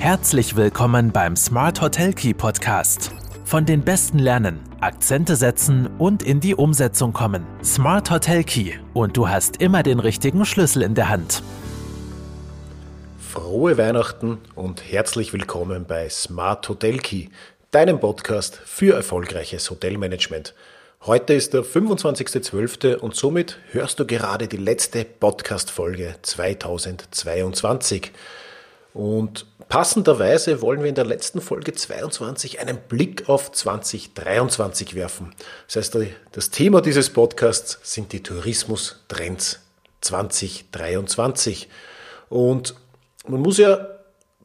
Herzlich willkommen beim Smart Hotel Key Podcast. Von den Besten lernen, Akzente setzen und in die Umsetzung kommen. Smart Hotel Key und du hast immer den richtigen Schlüssel in der Hand. Frohe Weihnachten und herzlich willkommen bei Smart Hotel Key, deinem Podcast für erfolgreiches Hotelmanagement. Heute ist der 25.12. und somit hörst du gerade die letzte Podcast-Folge 2022. Und passenderweise wollen wir in der letzten Folge 22 einen Blick auf 2023 werfen. Das heißt, das Thema dieses Podcasts sind die Tourismus-Trends 2023. Und man muss ja ein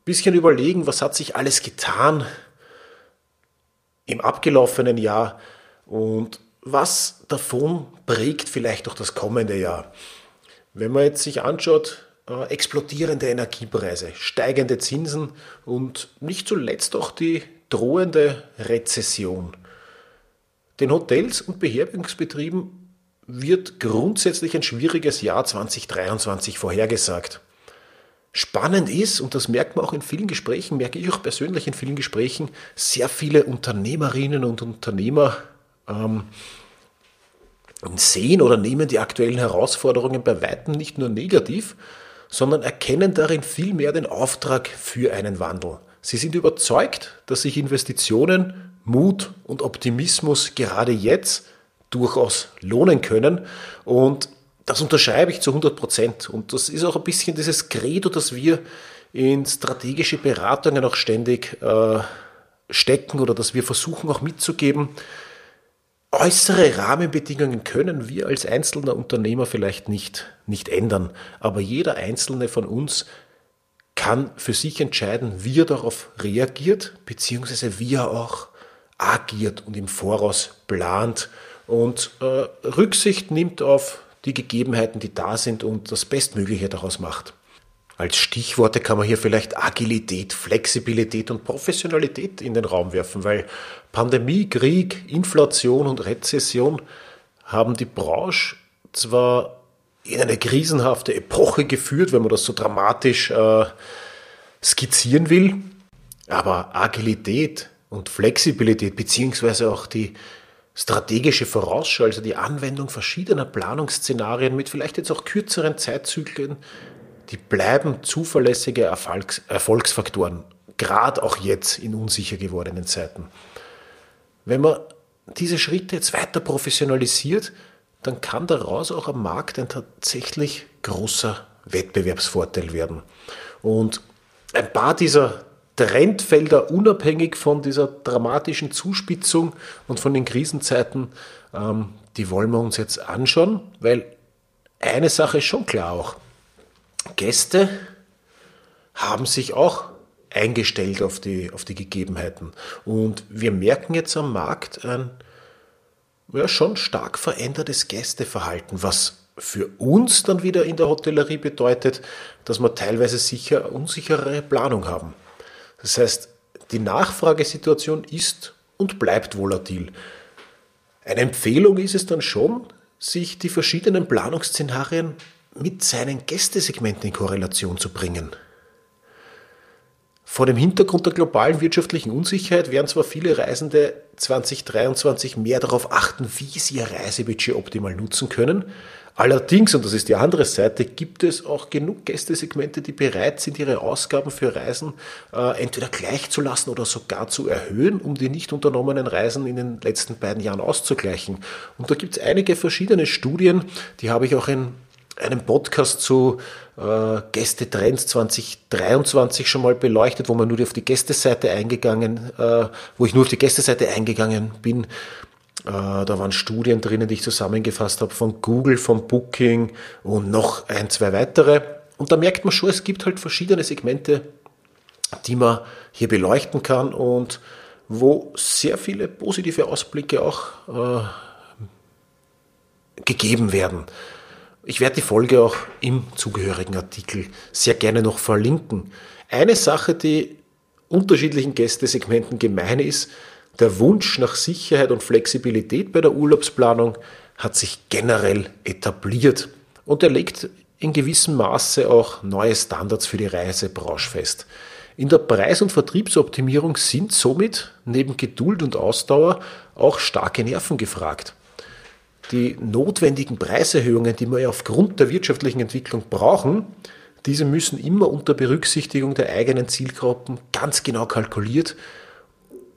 bisschen überlegen, was hat sich alles getan im abgelaufenen Jahr und was davon prägt vielleicht auch das kommende Jahr? Wenn man jetzt sich anschaut, äh, explodierende Energiepreise, steigende Zinsen und nicht zuletzt auch die drohende Rezession. Den Hotels und Beherbergungsbetrieben wird grundsätzlich ein schwieriges Jahr 2023 vorhergesagt. Spannend ist, und das merkt man auch in vielen Gesprächen, merke ich auch persönlich in vielen Gesprächen, sehr viele Unternehmerinnen und Unternehmer ähm, sehen oder nehmen die aktuellen Herausforderungen bei weitem nicht nur negativ, sondern erkennen darin vielmehr den Auftrag für einen Wandel. Sie sind überzeugt, dass sich Investitionen, Mut und Optimismus gerade jetzt durchaus lohnen können und das unterschreibe ich zu 100 Prozent. Und das ist auch ein bisschen dieses Credo, das wir in strategische Beratungen auch ständig äh, stecken oder das wir versuchen auch mitzugeben, Äußere Rahmenbedingungen können wir als einzelner Unternehmer vielleicht nicht, nicht ändern, aber jeder einzelne von uns kann für sich entscheiden, wie er darauf reagiert, beziehungsweise wie er auch agiert und im Voraus plant und äh, Rücksicht nimmt auf die Gegebenheiten, die da sind und das Bestmögliche daraus macht. Als Stichworte kann man hier vielleicht Agilität, Flexibilität und Professionalität in den Raum werfen, weil Pandemie, Krieg, Inflation und Rezession haben die Branche zwar in eine krisenhafte Epoche geführt, wenn man das so dramatisch äh, skizzieren will, aber Agilität und Flexibilität beziehungsweise auch die strategische Vorausschau, also die Anwendung verschiedener Planungsszenarien mit vielleicht jetzt auch kürzeren Zeitzyklen, die bleiben zuverlässige Erfolgs Erfolgsfaktoren, gerade auch jetzt in unsicher gewordenen Zeiten. Wenn man diese Schritte jetzt weiter professionalisiert, dann kann daraus auch am Markt ein tatsächlich großer Wettbewerbsvorteil werden. Und ein paar dieser Trendfelder, unabhängig von dieser dramatischen Zuspitzung und von den Krisenzeiten, ähm, die wollen wir uns jetzt anschauen, weil eine Sache ist schon klar auch. Gäste haben sich auch eingestellt auf die, auf die Gegebenheiten. Und wir merken jetzt am Markt ein ja, schon stark verändertes Gästeverhalten, was für uns dann wieder in der Hotellerie bedeutet, dass wir teilweise sicher unsichere Planung haben. Das heißt, die Nachfragesituation ist und bleibt volatil. Eine Empfehlung ist es dann schon, sich die verschiedenen Planungsszenarien mit seinen Gästesegmenten in Korrelation zu bringen. Vor dem Hintergrund der globalen wirtschaftlichen Unsicherheit werden zwar viele Reisende 2023 mehr darauf achten, wie sie ihr Reisebudget optimal nutzen können. Allerdings, und das ist die andere Seite, gibt es auch genug Gästesegmente, die bereit sind, ihre Ausgaben für Reisen äh, entweder gleich zu lassen oder sogar zu erhöhen, um die nicht unternommenen Reisen in den letzten beiden Jahren auszugleichen. Und da gibt es einige verschiedene Studien, die habe ich auch in einen Podcast zu äh, Gästetrends 2023 schon mal beleuchtet, wo man nur auf die Gästeseite eingegangen, äh, wo ich nur auf die Gästeseite eingegangen bin. Äh, da waren Studien drinnen, die ich zusammengefasst habe von Google, von Booking und noch ein, zwei weitere. Und da merkt man schon, es gibt halt verschiedene Segmente, die man hier beleuchten kann und wo sehr viele positive Ausblicke auch äh, gegeben werden. Ich werde die Folge auch im zugehörigen Artikel sehr gerne noch verlinken. Eine Sache, die unterschiedlichen Gästesegmenten gemein ist, der Wunsch nach Sicherheit und Flexibilität bei der Urlaubsplanung hat sich generell etabliert und er legt in gewissem Maße auch neue Standards für die Reisebranche fest. In der Preis- und Vertriebsoptimierung sind somit neben Geduld und Ausdauer auch starke Nerven gefragt. Die notwendigen Preiserhöhungen, die wir aufgrund der wirtschaftlichen Entwicklung brauchen, diese müssen immer unter Berücksichtigung der eigenen Zielgruppen ganz genau kalkuliert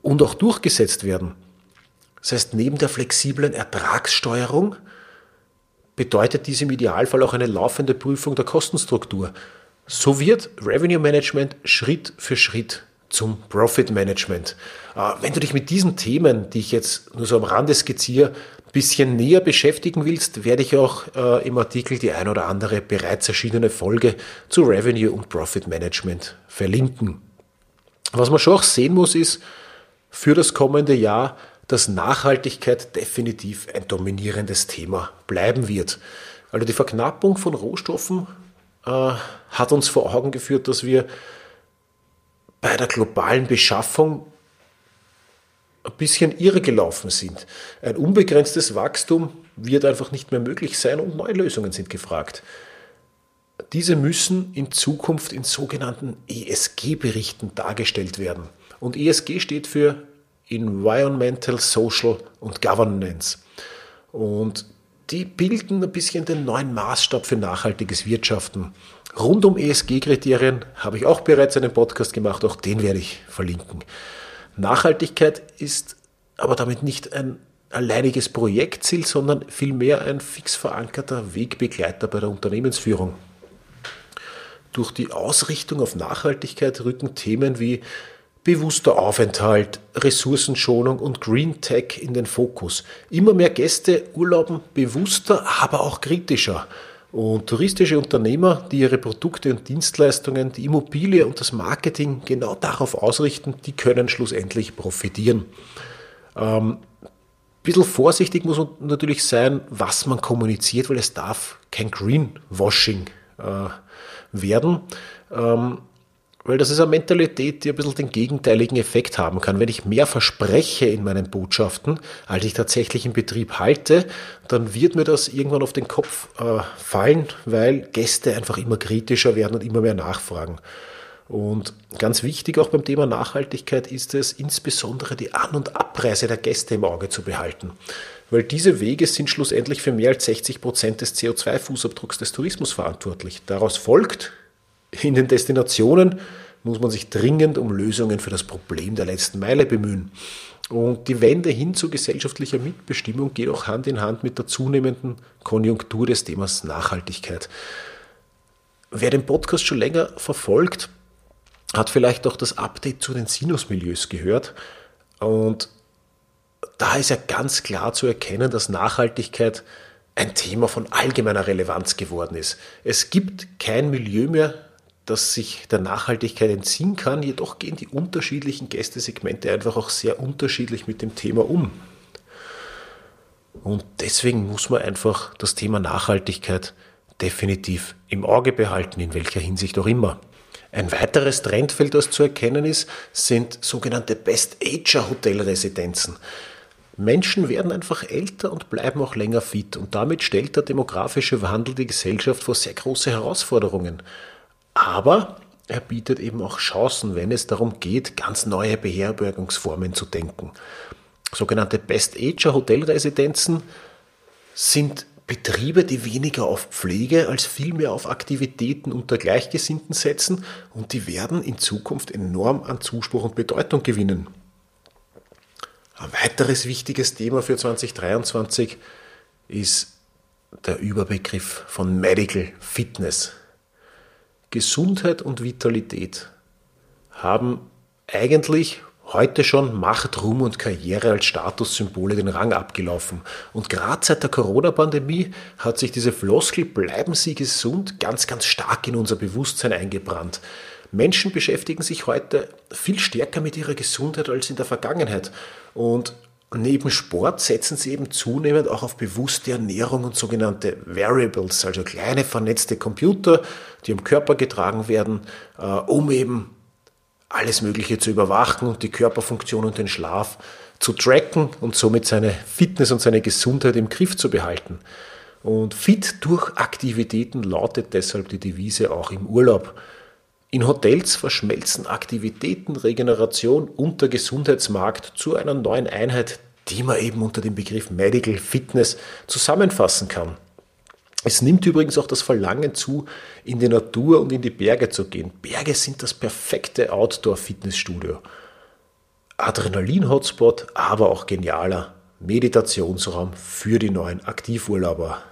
und auch durchgesetzt werden. Das heißt, neben der flexiblen Ertragssteuerung bedeutet dies im Idealfall auch eine laufende Prüfung der Kostenstruktur. So wird Revenue Management Schritt für Schritt zum Profit Management. Äh, wenn du dich mit diesen Themen, die ich jetzt nur so am Rande skizziere, bisschen näher beschäftigen willst, werde ich auch äh, im Artikel die ein oder andere bereits erschienene Folge zu Revenue und Profit Management verlinken. Was man schon auch sehen muss, ist für das kommende Jahr, dass Nachhaltigkeit definitiv ein dominierendes Thema bleiben wird. Also die Verknappung von Rohstoffen äh, hat uns vor Augen geführt, dass wir bei der globalen Beschaffung ein bisschen irregelaufen sind. Ein unbegrenztes Wachstum wird einfach nicht mehr möglich sein und neue Lösungen sind gefragt. Diese müssen in Zukunft in sogenannten ESG-Berichten dargestellt werden. Und ESG steht für Environmental, Social und Governance. Und die bilden ein bisschen den neuen Maßstab für nachhaltiges Wirtschaften. Rund um ESG-Kriterien habe ich auch bereits einen Podcast gemacht, auch den werde ich verlinken. Nachhaltigkeit ist aber damit nicht ein alleiniges Projektziel, sondern vielmehr ein fix verankerter Wegbegleiter bei der Unternehmensführung. Durch die Ausrichtung auf Nachhaltigkeit rücken Themen wie bewusster Aufenthalt, Ressourcenschonung und Green Tech in den Fokus. Immer mehr Gäste urlauben bewusster, aber auch kritischer. Und touristische Unternehmer, die ihre Produkte und Dienstleistungen, die Immobilie und das Marketing genau darauf ausrichten, die können schlussendlich profitieren. Ähm, ein bisschen vorsichtig muss man natürlich sein, was man kommuniziert, weil es darf kein Greenwashing äh, werden. Ähm, weil das ist eine Mentalität, die ein bisschen den gegenteiligen Effekt haben kann. Wenn ich mehr verspreche in meinen Botschaften, als ich tatsächlich im Betrieb halte, dann wird mir das irgendwann auf den Kopf äh, fallen, weil Gäste einfach immer kritischer werden und immer mehr nachfragen. Und ganz wichtig auch beim Thema Nachhaltigkeit ist es, insbesondere die An- und Abreise der Gäste im Auge zu behalten. Weil diese Wege sind schlussendlich für mehr als 60 Prozent des CO2-Fußabdrucks des Tourismus verantwortlich. Daraus folgt, in den Destinationen muss man sich dringend um Lösungen für das Problem der letzten Meile bemühen. Und die Wende hin zu gesellschaftlicher Mitbestimmung geht auch Hand in Hand mit der zunehmenden Konjunktur des Themas Nachhaltigkeit. Wer den Podcast schon länger verfolgt, hat vielleicht auch das Update zu den Sinusmilieus gehört. Und da ist ja ganz klar zu erkennen, dass Nachhaltigkeit ein Thema von allgemeiner Relevanz geworden ist. Es gibt kein Milieu mehr, das sich der Nachhaltigkeit entziehen kann. Jedoch gehen die unterschiedlichen Gästesegmente einfach auch sehr unterschiedlich mit dem Thema um. Und deswegen muss man einfach das Thema Nachhaltigkeit definitiv im Auge behalten, in welcher Hinsicht auch immer. Ein weiteres Trendfeld, das zu erkennen ist, sind sogenannte Best-Ager-Hotelresidenzen. Menschen werden einfach älter und bleiben auch länger fit und damit stellt der demografische Wandel die Gesellschaft vor sehr große Herausforderungen. Aber er bietet eben auch Chancen, wenn es darum geht, ganz neue Beherbergungsformen zu denken. Sogenannte Best-Ager-Hotelresidenzen sind Betriebe, die weniger auf Pflege als vielmehr auf Aktivitäten unter Gleichgesinnten setzen und die werden in Zukunft enorm an Zuspruch und Bedeutung gewinnen. Ein weiteres wichtiges Thema für 2023 ist der Überbegriff von Medical Fitness. Gesundheit und Vitalität haben eigentlich heute schon Macht, Ruhm und Karriere als Statussymbole den Rang abgelaufen. Und gerade seit der Corona-Pandemie hat sich diese Floskel bleiben Sie gesund ganz, ganz stark in unser Bewusstsein eingebrannt. Menschen beschäftigen sich heute viel stärker mit ihrer Gesundheit als in der Vergangenheit. Und neben Sport setzen sie eben zunehmend auch auf bewusste Ernährung und sogenannte Variables, also kleine vernetzte Computer, die am Körper getragen werden, äh, um eben alles Mögliche zu überwachen und die Körperfunktion und den Schlaf zu tracken und somit seine Fitness und seine Gesundheit im Griff zu behalten. Und fit durch Aktivitäten lautet deshalb die Devise auch im Urlaub. In Hotels verschmelzen Aktivitäten, Regeneration und der Gesundheitsmarkt zu einer neuen Einheit, die man eben unter dem Begriff Medical Fitness zusammenfassen kann. Es nimmt übrigens auch das Verlangen zu, in die Natur und in die Berge zu gehen. Berge sind das perfekte Outdoor-Fitnessstudio. Adrenalin-Hotspot, aber auch genialer Meditationsraum für die neuen Aktivurlauber.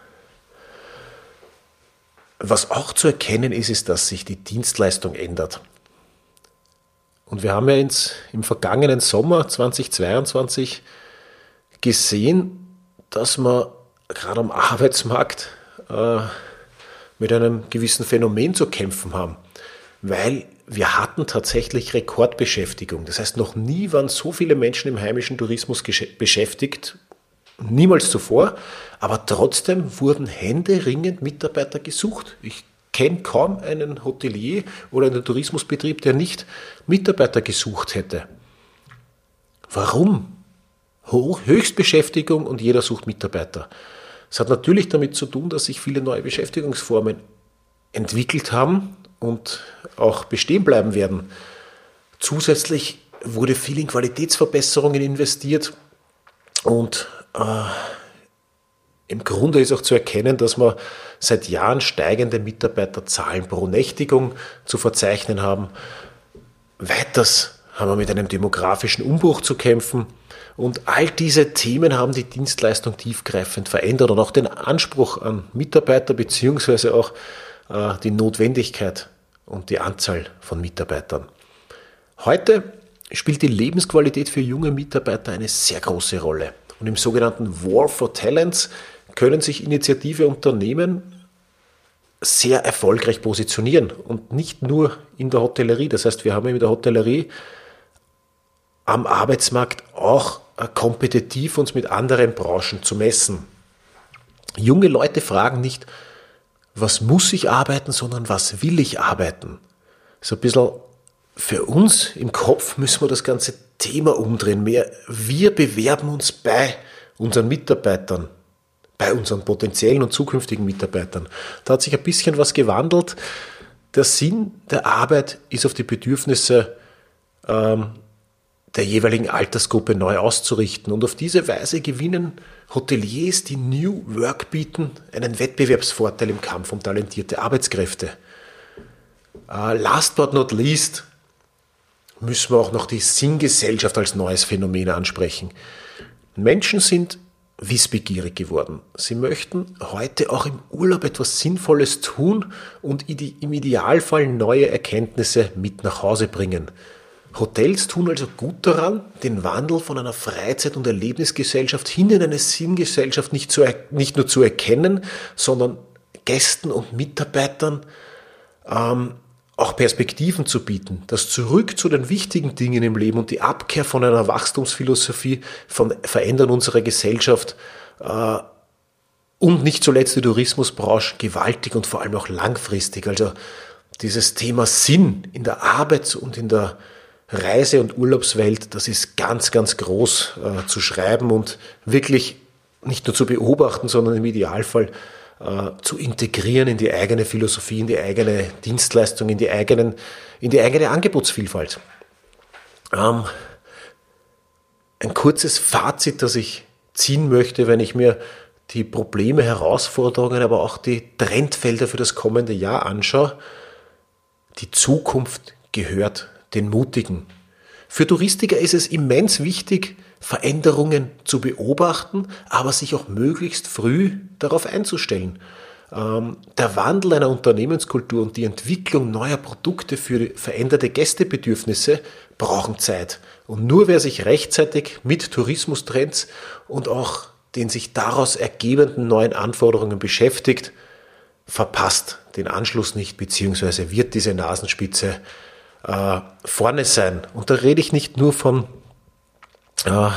Was auch zu erkennen ist, ist, dass sich die Dienstleistung ändert. Und wir haben ja ins, im vergangenen Sommer 2022 gesehen, dass man gerade am Arbeitsmarkt äh, mit einem gewissen Phänomen zu kämpfen haben, weil wir hatten tatsächlich Rekordbeschäftigung. Das heißt, noch nie waren so viele Menschen im heimischen Tourismus beschäftigt, niemals zuvor, aber trotzdem wurden händeringend Mitarbeiter gesucht. Ich kenne kaum einen Hotelier oder einen Tourismusbetrieb, der nicht Mitarbeiter gesucht hätte. Warum? Höchstbeschäftigung und jeder sucht Mitarbeiter. Es hat natürlich damit zu tun, dass sich viele neue Beschäftigungsformen entwickelt haben und auch bestehen bleiben werden. Zusätzlich wurde viel in Qualitätsverbesserungen investiert und im Grunde ist auch zu erkennen, dass wir seit Jahren steigende Mitarbeiterzahlen pro Nächtigung zu verzeichnen haben. Weiters haben wir mit einem demografischen Umbruch zu kämpfen. Und all diese Themen haben die Dienstleistung tiefgreifend verändert und auch den Anspruch an Mitarbeiter beziehungsweise auch äh, die Notwendigkeit und die Anzahl von Mitarbeitern. Heute spielt die Lebensqualität für junge Mitarbeiter eine sehr große Rolle. Und im sogenannten War for Talents können sich Initiative Unternehmen sehr erfolgreich positionieren und nicht nur in der Hotellerie. Das heißt, wir haben in der Hotellerie am Arbeitsmarkt auch äh, kompetitiv uns mit anderen Branchen zu messen. Junge Leute fragen nicht, was muss ich arbeiten, sondern was will ich arbeiten. So ein bisschen für uns im Kopf müssen wir das ganze Thema umdrehen. Mehr, wir bewerben uns bei unseren Mitarbeitern, bei unseren potenziellen und zukünftigen Mitarbeitern. Da hat sich ein bisschen was gewandelt. Der Sinn der Arbeit ist auf die Bedürfnisse ähm, der jeweiligen Altersgruppe neu auszurichten. Und auf diese Weise gewinnen Hoteliers, die New Work bieten, einen Wettbewerbsvorteil im Kampf um talentierte Arbeitskräfte. Uh, last but not least müssen wir auch noch die Sinngesellschaft als neues Phänomen ansprechen. Menschen sind wissbegierig geworden. Sie möchten heute auch im Urlaub etwas Sinnvolles tun und im Idealfall neue Erkenntnisse mit nach Hause bringen. Hotels tun also gut daran, den Wandel von einer Freizeit- und Erlebnisgesellschaft hin in eine Sinngesellschaft nicht, zu, nicht nur zu erkennen, sondern Gästen und Mitarbeitern ähm, auch Perspektiven zu bieten. Das Zurück zu den wichtigen Dingen im Leben und die Abkehr von einer Wachstumsphilosophie von Verändern unserer Gesellschaft äh, und nicht zuletzt die Tourismusbranche gewaltig und vor allem auch langfristig. Also dieses Thema Sinn in der Arbeit und in der Reise- und Urlaubswelt, das ist ganz, ganz groß äh, zu schreiben und wirklich nicht nur zu beobachten, sondern im Idealfall zu integrieren in die eigene Philosophie, in die eigene Dienstleistung, in die, eigenen, in die eigene Angebotsvielfalt. Ähm, ein kurzes Fazit, das ich ziehen möchte, wenn ich mir die Probleme, Herausforderungen, aber auch die Trendfelder für das kommende Jahr anschaue. Die Zukunft gehört den Mutigen. Für Touristiker ist es immens wichtig, Veränderungen zu beobachten, aber sich auch möglichst früh darauf einzustellen. Ähm, der Wandel einer Unternehmenskultur und die Entwicklung neuer Produkte für veränderte Gästebedürfnisse brauchen Zeit. Und nur wer sich rechtzeitig mit Tourismustrends und auch den sich daraus ergebenden neuen Anforderungen beschäftigt, verpasst den Anschluss nicht, beziehungsweise wird diese Nasenspitze äh, vorne sein. Und da rede ich nicht nur von äh,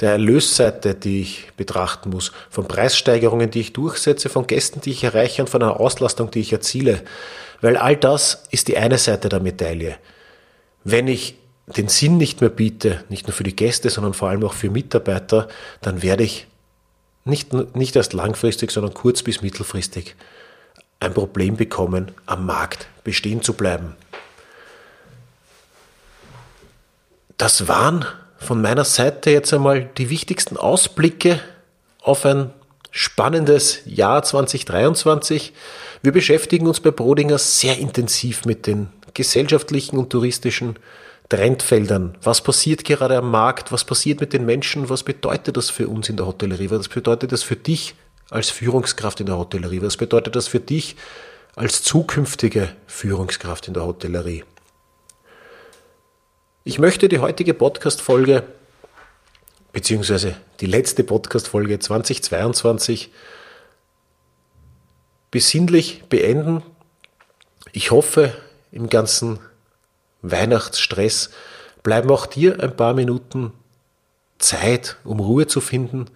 der Erlösseite, die ich betrachten muss, von Preissteigerungen, die ich durchsetze, von Gästen, die ich erreiche und von einer Auslastung, die ich erziele. Weil all das ist die eine Seite der Medaille. Wenn ich den Sinn nicht mehr biete, nicht nur für die Gäste, sondern vor allem auch für Mitarbeiter, dann werde ich nicht, nicht erst langfristig, sondern kurz- bis mittelfristig ein Problem bekommen, am Markt bestehen zu bleiben. Das waren von meiner Seite jetzt einmal die wichtigsten Ausblicke auf ein spannendes Jahr 2023. Wir beschäftigen uns bei Brodinger sehr intensiv mit den gesellschaftlichen und touristischen Trendfeldern. Was passiert gerade am Markt? Was passiert mit den Menschen? Was bedeutet das für uns in der Hotellerie? Was bedeutet das für dich als Führungskraft in der Hotellerie? Was bedeutet das für dich als zukünftige Führungskraft in der Hotellerie? Ich möchte die heutige Podcast-Folge, beziehungsweise die letzte Podcast-Folge 2022, besinnlich beenden. Ich hoffe, im ganzen Weihnachtsstress bleiben auch dir ein paar Minuten Zeit, um Ruhe zu finden,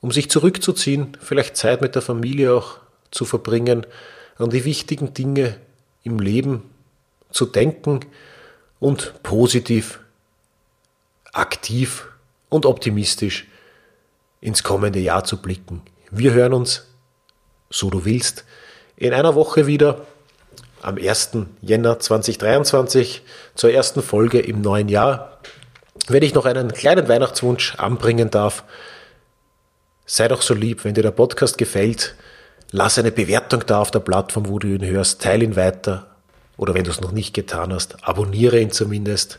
um sich zurückzuziehen, vielleicht Zeit mit der Familie auch zu verbringen, an die wichtigen Dinge im Leben zu denken und positiv, aktiv und optimistisch ins kommende Jahr zu blicken. Wir hören uns, so du willst, in einer Woche wieder am 1. Jänner 2023 zur ersten Folge im neuen Jahr. Wenn ich noch einen kleinen Weihnachtswunsch anbringen darf, sei doch so lieb, wenn dir der Podcast gefällt, lass eine Bewertung da auf der Plattform, wo du ihn hörst, teile ihn weiter oder wenn du es noch nicht getan hast, abonniere ihn zumindest.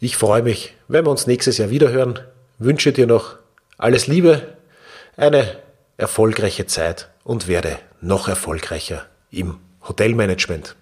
Ich freue mich, wenn wir uns nächstes Jahr wieder hören. Wünsche dir noch alles Liebe, eine erfolgreiche Zeit und werde noch erfolgreicher im Hotelmanagement.